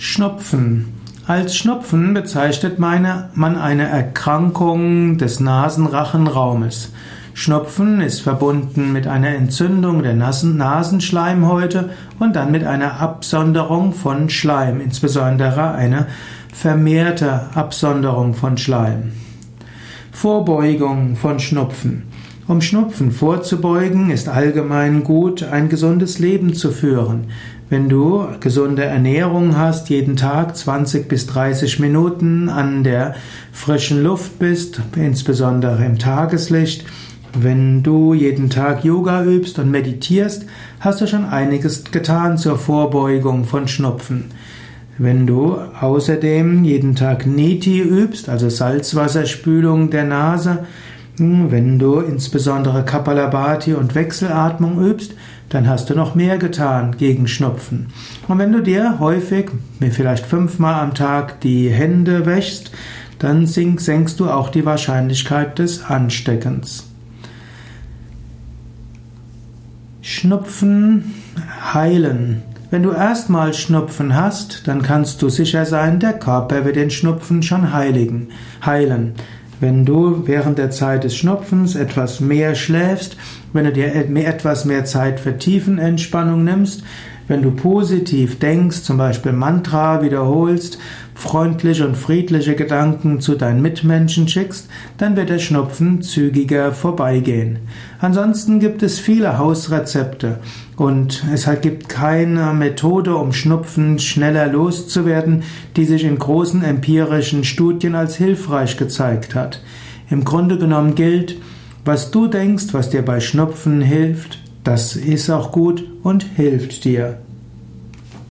Schnupfen. Als Schnupfen bezeichnet man eine Erkrankung des Nasenrachenraumes. Schnupfen ist verbunden mit einer Entzündung der Nasenschleimhäute und dann mit einer Absonderung von Schleim, insbesondere eine vermehrte Absonderung von Schleim. Vorbeugung von Schnupfen. Um Schnupfen vorzubeugen, ist allgemein gut, ein gesundes Leben zu führen. Wenn du gesunde Ernährung hast, jeden Tag 20 bis 30 Minuten an der frischen Luft bist, insbesondere im Tageslicht, wenn du jeden Tag Yoga übst und meditierst, hast du schon einiges getan zur Vorbeugung von Schnupfen. Wenn du außerdem jeden Tag Neti übst, also Salzwasserspülung der Nase, wenn du insbesondere Kapalabhati und Wechselatmung übst, dann hast du noch mehr getan gegen Schnupfen. Und wenn du dir häufig, vielleicht fünfmal am Tag, die Hände wäschst, dann senkst du auch die Wahrscheinlichkeit des Ansteckens. Schnupfen heilen. Wenn du erstmal Schnupfen hast, dann kannst du sicher sein, der Körper wird den Schnupfen schon heiligen, heilen. Wenn du während der Zeit des Schnupfens etwas mehr schläfst, wenn du dir etwas mehr Zeit für Tiefenentspannung nimmst, wenn du positiv denkst, zum Beispiel Mantra wiederholst, freundliche und friedliche Gedanken zu deinen Mitmenschen schickst, dann wird der Schnupfen zügiger vorbeigehen. Ansonsten gibt es viele Hausrezepte und es gibt keine Methode, um Schnupfen schneller loszuwerden, die sich in großen empirischen Studien als hilfreich gezeigt hat. Im Grunde genommen gilt, was du denkst, was dir bei Schnupfen hilft, das ist auch gut und hilft dir.